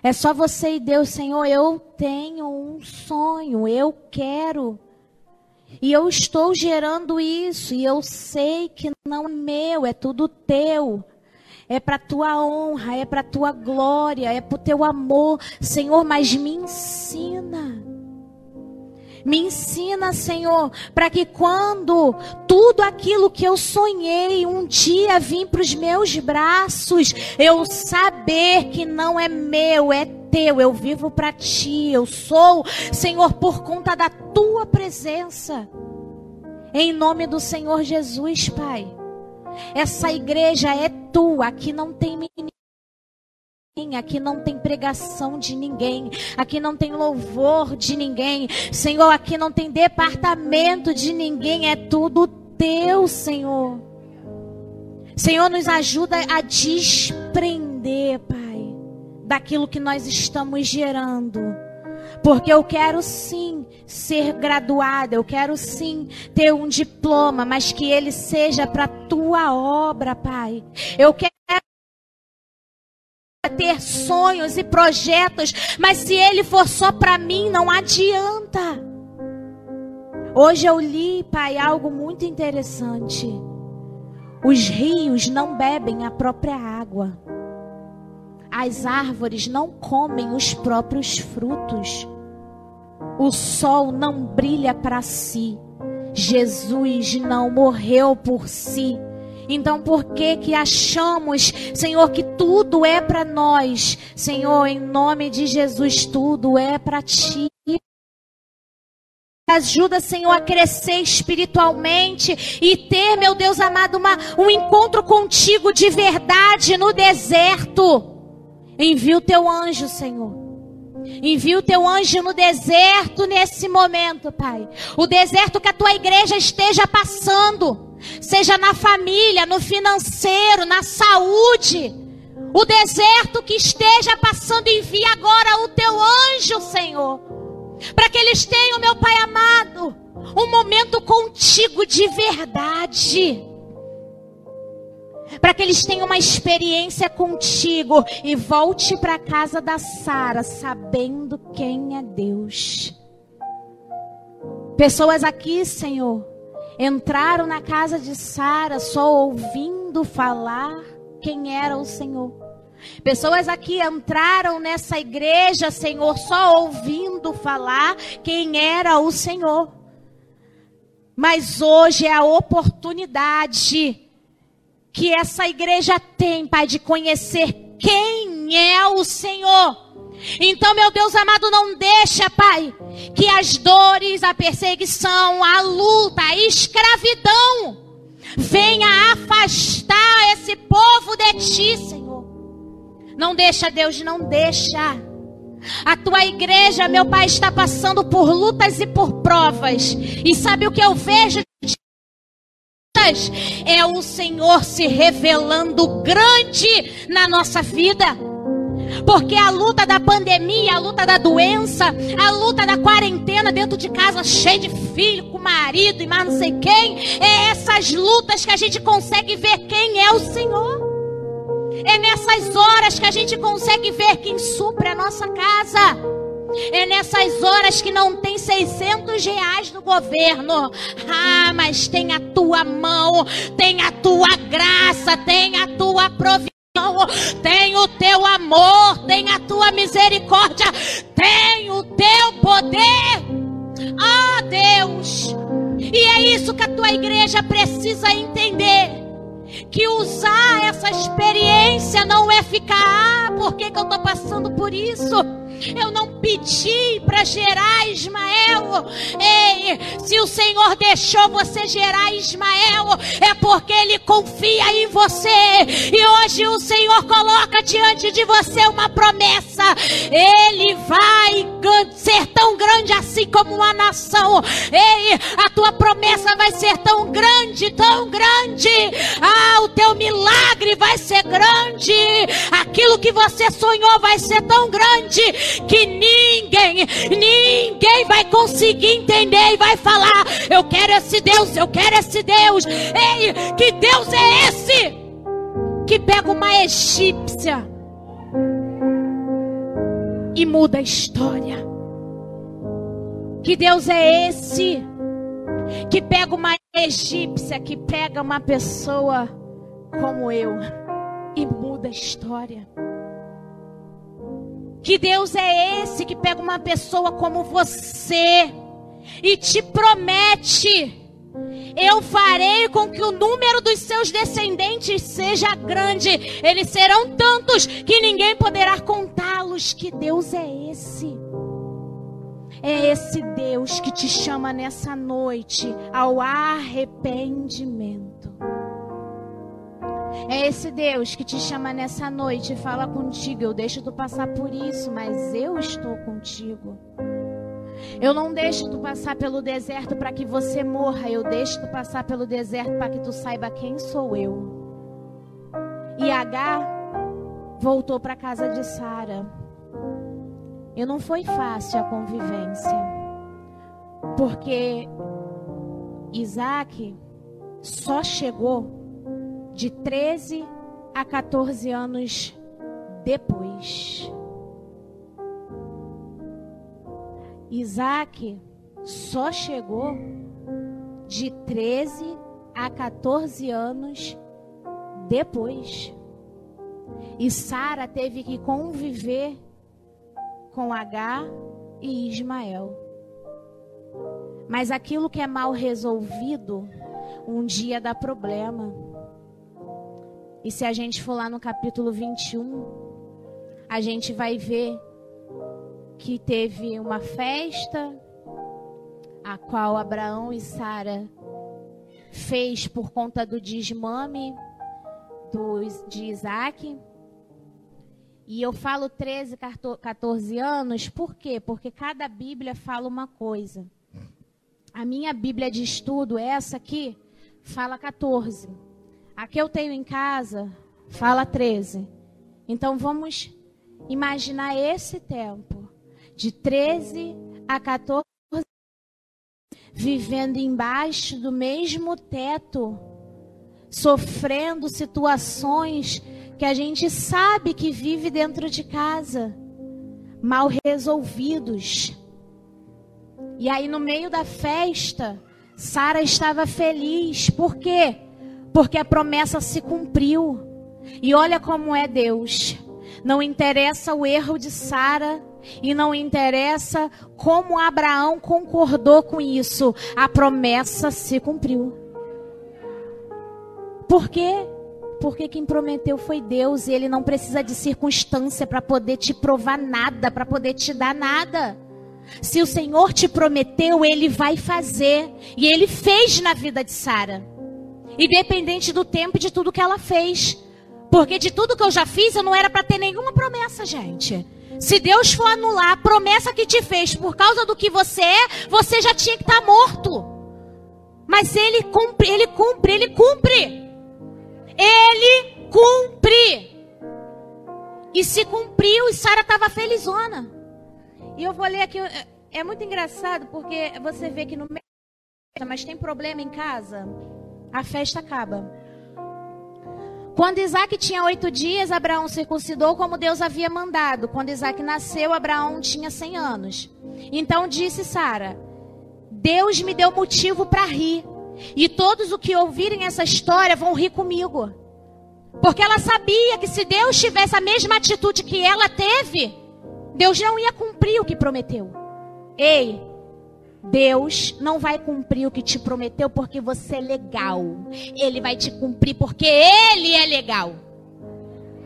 Speaker 1: É só você e Deus, Senhor. Eu tenho um sonho, eu quero. E eu estou gerando isso, e eu sei que não é meu, é tudo teu é para tua honra, é para tua glória, é para o teu amor, Senhor, mas me ensina. Me ensina, Senhor, para que quando tudo aquilo que eu sonhei um dia vir para os meus braços, eu saber que não é meu, é teu, eu vivo para ti, eu sou, Senhor, por conta da tua presença. Em nome do Senhor Jesus, Pai. Essa igreja é tua, aqui não tem ninguém, aqui não tem pregação de ninguém, aqui não tem louvor de ninguém, Senhor, aqui não tem departamento de ninguém, é tudo teu, Senhor. Senhor, nos ajuda a desprender, Pai, daquilo que nós estamos gerando porque eu quero sim ser graduada, eu quero sim ter um diploma, mas que ele seja para tua obra, Pai. Eu quero ter sonhos e projetos, mas se ele for só para mim, não adianta. Hoje eu li, Pai, algo muito interessante. Os rios não bebem a própria água. As árvores não comem os próprios frutos. O sol não brilha para si. Jesus não morreu por si. Então, por que que achamos, Senhor, que tudo é para nós? Senhor, em nome de Jesus, tudo é para ti. Ajuda, Senhor, a crescer espiritualmente e ter, meu Deus amado, uma, um encontro contigo de verdade no deserto. Envia o teu anjo, Senhor. Envia o teu anjo no deserto nesse momento, Pai. O deserto que a tua igreja esteja passando, seja na família, no financeiro, na saúde. O deserto que esteja passando, envia agora o teu anjo, Senhor. Para que eles tenham, meu Pai amado, um momento contigo de verdade. Para que eles tenham uma experiência contigo e volte para a casa da Sara sabendo quem é Deus. Pessoas aqui, Senhor, entraram na casa de Sara só ouvindo falar quem era o Senhor. Pessoas aqui entraram nessa igreja, Senhor, só ouvindo falar quem era o Senhor. Mas hoje é a oportunidade que essa igreja tem, Pai, de conhecer quem é o Senhor. Então, meu Deus amado, não deixa, Pai, que as dores, a perseguição, a luta, a escravidão venha afastar esse povo de ti, Senhor. Não deixa, Deus, não deixa. A tua igreja, meu Pai, está passando por lutas e por provas. E sabe o que eu vejo? É o Senhor se revelando grande na nossa vida. Porque a luta da pandemia, a luta da doença, a luta da quarentena dentro de casa, cheio de filho, com marido e mais não sei quem, é essas lutas que a gente consegue ver quem é o Senhor. É nessas horas que a gente consegue ver quem supre a nossa casa. É nessas horas que não tem 600 reais no governo. Ah, mas tem a tua mão, tem a tua graça, tem a tua providência tem o teu amor, tem a tua misericórdia, tem o teu poder. Ah, Deus. E é isso que a tua igreja precisa entender. Que usar essa experiência não é ficar, ah, por que, que eu estou passando por isso? Eu não pedi para gerar Ismael. Ei, se o Senhor deixou você gerar Ismael, é porque Ele confia em você. E hoje o Senhor coloca diante de você uma promessa. Ele vai ser tão grande assim como uma nação. Ei, a tua promessa vai ser tão grande, tão grande. Ah, o teu milagre vai ser grande. Aquilo que você sonhou vai ser tão grande que ninguém, ninguém vai conseguir entender e vai falar: Eu quero esse Deus, eu quero esse Deus. Ei, que Deus é esse? Que pega uma egípcia e muda a história. Que Deus é esse? Que pega uma egípcia, que pega uma pessoa como eu e muda a história. Que Deus é esse que pega uma pessoa como você e te promete: eu farei com que o número dos seus descendentes seja grande. Eles serão tantos que ninguém poderá contá-los. Que Deus é esse? É esse Deus que te chama nessa noite ao arrependimento. É esse Deus que te chama nessa noite e fala contigo: Eu deixo tu passar por isso, mas eu estou contigo. Eu não deixo tu passar pelo deserto para que você morra, eu deixo tu passar pelo deserto para que tu saiba quem sou eu. E H voltou para casa de Sara. E não foi fácil a convivência, porque Isaac só chegou de 13 a 14 anos depois. Isaac só chegou de 13 a 14 anos depois. E Sara teve que conviver com Agar e Ismael. Mas aquilo que é mal resolvido, um dia dá problema. E se a gente for lá no capítulo 21, a gente vai ver que teve uma festa a qual Abraão e Sara fez por conta do desmame do, de Isaac. E eu falo 13, 14 anos, por quê? Porque cada Bíblia fala uma coisa. A minha Bíblia de estudo, essa aqui, fala 14. A que eu tenho em casa fala 13. Então vamos imaginar esse tempo de 13 a 14 vivendo embaixo do mesmo teto, sofrendo situações que a gente sabe que vive dentro de casa, mal resolvidos. E aí, no meio da festa, Sara estava feliz. Por quê? Porque a promessa se cumpriu. E olha como é Deus. Não interessa o erro de Sara e não interessa como Abraão concordou com isso. A promessa se cumpriu. Por quê? Porque quem prometeu foi Deus e ele não precisa de circunstância para poder te provar nada, para poder te dar nada. Se o Senhor te prometeu, ele vai fazer. E ele fez na vida de Sara. Independente do tempo e de tudo que ela fez. Porque de tudo que eu já fiz, eu não era para ter nenhuma promessa, gente. Se Deus for anular a promessa que te fez por causa do que você é, você já tinha que estar tá morto. Mas ele cumpre, ele cumpre, ele cumpre. Ele cumpre. E se cumpriu, e Sara estava felizona. E eu vou ler aqui, é, é muito engraçado porque você vê que no meio, mas tem problema em casa, a festa acaba. Quando Isaac tinha oito dias, Abraão circuncidou como Deus havia mandado. Quando Isaac nasceu, Abraão tinha cem anos. Então disse Sara: Deus me deu motivo para rir. E todos os que ouvirem essa história vão rir comigo. Porque ela sabia que se Deus tivesse a mesma atitude que ela teve, Deus não ia cumprir o que prometeu. Ei, Deus não vai cumprir o que te prometeu porque você é legal. Ele vai te cumprir porque ele é legal.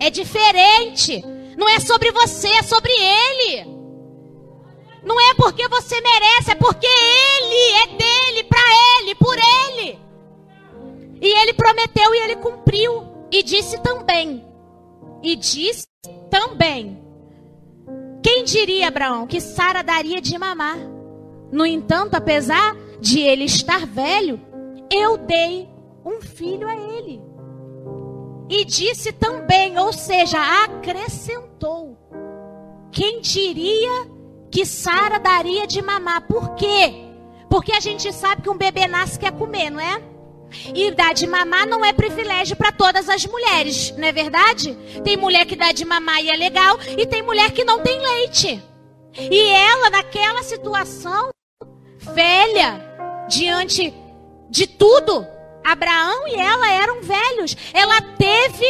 Speaker 1: É diferente. Não é sobre você, é sobre ele. Não é porque você merece, é porque ele é dele, para ele, por ele. E ele prometeu e ele cumpriu. E disse também. E disse também. Quem diria, Abraão, que Sara daria de mamar? No entanto, apesar de ele estar velho, eu dei um filho a ele. E disse também, ou seja, acrescentou: quem diria que Sara daria de mamar? Por quê? Porque a gente sabe que um bebê nasce quer comer, não é? E dar de mamar não é privilégio para todas as mulheres, não é verdade? Tem mulher que dá de mamar e é legal, e tem mulher que não tem leite. E ela, naquela situação, velha, diante de tudo. Abraão e ela eram velhos. Ela teve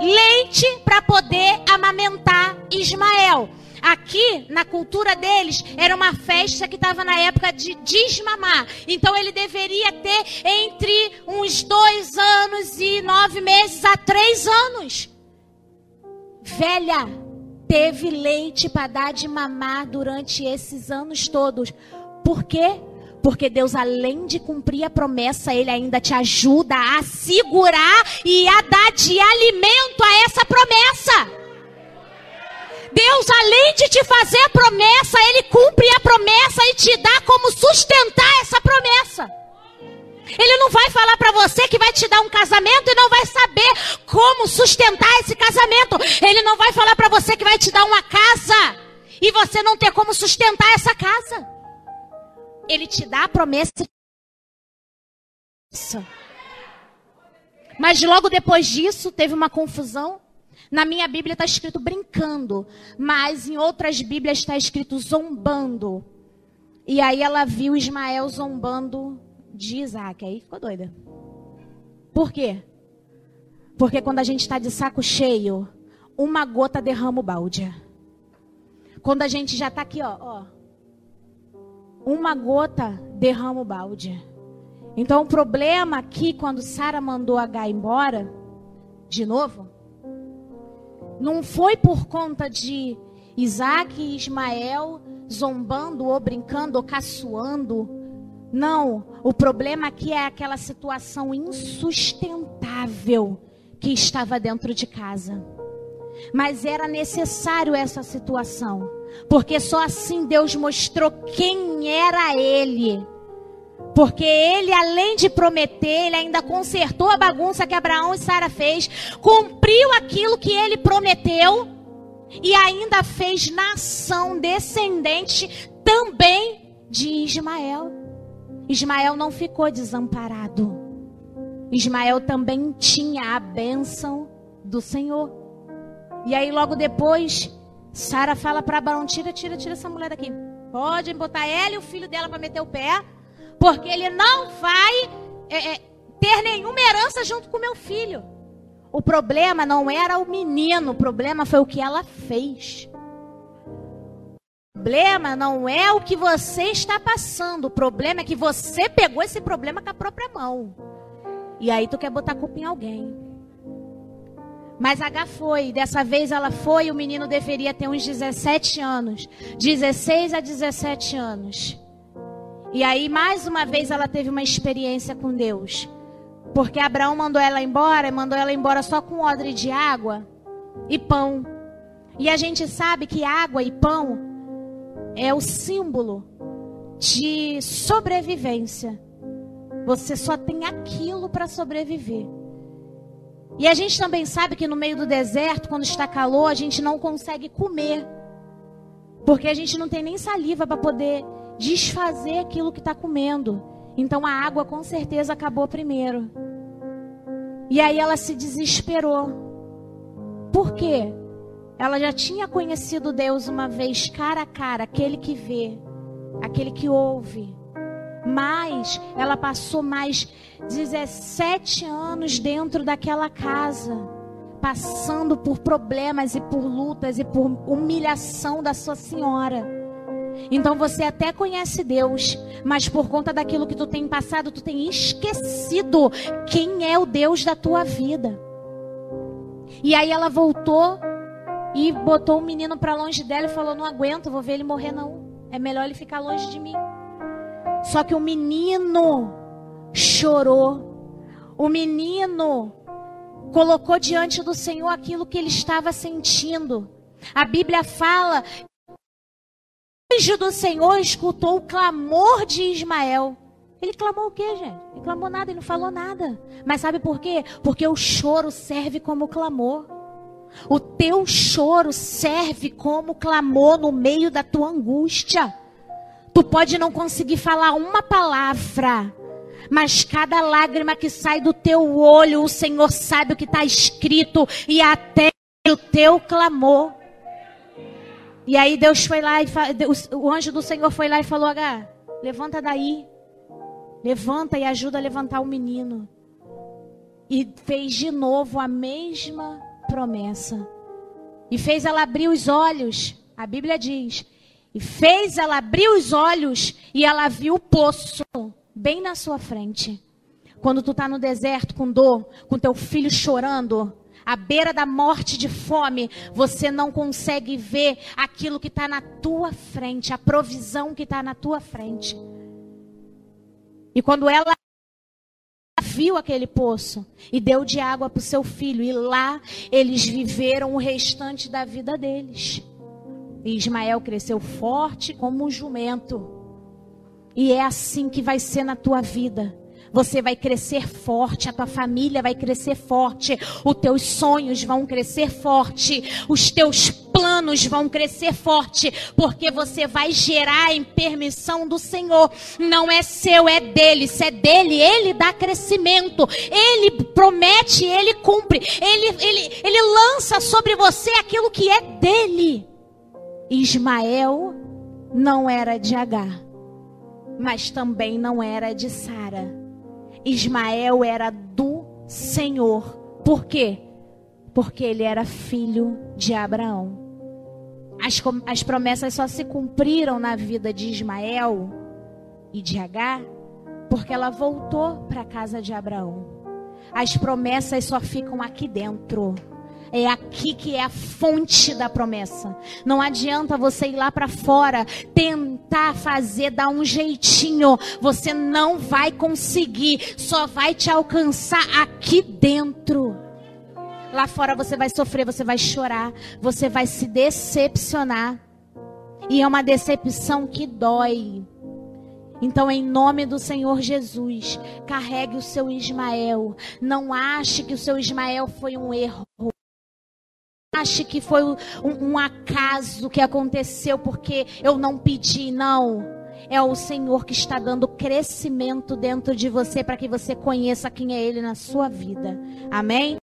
Speaker 1: leite para poder amamentar Ismael. Aqui, na cultura deles, era uma festa que estava na época de desmamar. Então ele deveria ter entre uns dois anos e nove meses a três anos. Velha, teve leite para dar de mamar durante esses anos todos. Por quê? Porque Deus, além de cumprir a promessa, Ele ainda te ajuda a segurar e a dar de alimento a essa promessa. Deus, além de te fazer a promessa, Ele cumpre a promessa e te dá como sustentar essa promessa. Ele não vai falar para você que vai te dar um casamento e não vai saber como sustentar esse casamento. Ele não vai falar para você que vai te dar uma casa e você não ter como sustentar essa casa. Ele te dá a promessa. Mas logo depois disso, teve uma confusão. Na minha Bíblia está escrito brincando, mas em outras Bíblias está escrito zombando. E aí ela viu Ismael zombando de Isaac. Aí ficou doida. Por quê? Porque quando a gente está de saco cheio, uma gota derrama o balde. Quando a gente já está aqui, ó, ó uma gota derrama o balde. Então o problema aqui, quando Sara mandou H embora, de novo, não foi por conta de Isaac e Ismael zombando ou brincando ou caçoando. Não, o problema aqui é aquela situação insustentável que estava dentro de casa. Mas era necessário essa situação. Porque só assim Deus mostrou quem era ele. Porque ele, além de prometer, ele ainda consertou a bagunça que Abraão e Sara fez, cumpriu aquilo que ele prometeu e ainda fez nação descendente também de Ismael. Ismael não ficou desamparado. Ismael também tinha a bênção do Senhor. E aí, logo depois, Sara fala para Abraão: tira, tira, tira essa mulher daqui. Pode botar ela e o filho dela para meter o pé, porque ele não vai é, é, ter nenhuma herança junto com meu filho. O problema não era o menino, o problema foi o que ela fez. O problema não é o que você está passando, o problema é que você pegou esse problema com a própria mão. E aí tu quer botar culpa em alguém. Mas H foi, dessa vez ela foi, o menino deveria ter uns 17 anos, 16 a 17 anos. E aí mais uma vez ela teve uma experiência com Deus. Porque Abraão mandou ela embora, mandou ela embora só com odre de água e pão. E a gente sabe que água e pão é o símbolo de sobrevivência. Você só tem aquilo para sobreviver. E a gente também sabe que no meio do deserto, quando está calor, a gente não consegue comer. Porque a gente não tem nem saliva para poder desfazer aquilo que está comendo. Então a água com certeza acabou primeiro. E aí ela se desesperou. Por quê? Ela já tinha conhecido Deus uma vez cara a cara, aquele que vê, aquele que ouve. Mas ela passou mais 17 anos dentro daquela casa, passando por problemas e por lutas e por humilhação da sua senhora. Então você até conhece Deus, mas por conta daquilo que tu tem passado, tu tem esquecido quem é o Deus da tua vida. E aí ela voltou e botou o menino para longe dela e falou: "Não aguento, vou ver ele morrer não. É melhor ele ficar longe de mim". Só que o menino chorou. O menino colocou diante do Senhor aquilo que ele estava sentindo. A Bíblia fala anjo do Senhor escutou o clamor de Ismael. Ele clamou o quê, gente? Ele clamou nada, ele não falou nada. Mas sabe por quê? Porque o choro serve como clamor. O teu choro serve como clamor no meio da tua angústia. Tu pode não conseguir falar uma palavra, mas cada lágrima que sai do teu olho, o Senhor sabe o que está escrito e até o teu clamor. E aí Deus foi lá e o anjo do Senhor foi lá e falou: H, levanta daí. Levanta e ajuda a levantar o menino. E fez de novo a mesma promessa. E fez ela abrir os olhos. A Bíblia diz. E fez ela abrir os olhos e ela viu o poço bem na sua frente. Quando tu está no deserto com dor, com teu filho chorando, à beira da morte de fome, você não consegue ver aquilo que está na tua frente, a provisão que está na tua frente. E quando ela viu aquele poço e deu de água para o seu filho, e lá eles viveram o restante da vida deles. E Ismael cresceu forte como um jumento. E é assim que vai ser na tua vida. Você vai crescer forte, a tua família vai crescer forte, os teus sonhos vão crescer forte, os teus planos vão crescer forte, porque você vai gerar em permissão do Senhor. Não é seu, é dele. Se é dele, ele dá crescimento. Ele promete, ele cumpre. Ele, ele, ele lança sobre você aquilo que é dele. Ismael não era de Agar, mas também não era de Sara. Ismael era do Senhor. Por quê? Porque ele era filho de Abraão. As, as promessas só se cumpriram na vida de Ismael e de Agar porque ela voltou para a casa de Abraão. As promessas só ficam aqui dentro. É aqui que é a fonte da promessa. Não adianta você ir lá para fora, tentar fazer, dar um jeitinho. Você não vai conseguir. Só vai te alcançar aqui dentro. Lá fora você vai sofrer, você vai chorar, você vai se decepcionar. E é uma decepção que dói. Então, em nome do Senhor Jesus, carregue o seu Ismael. Não ache que o seu Ismael foi um erro ache que foi um, um acaso que aconteceu porque eu não pedi, não. é o Senhor que está dando crescimento dentro de você para que você conheça quem é Ele na sua vida. Amém?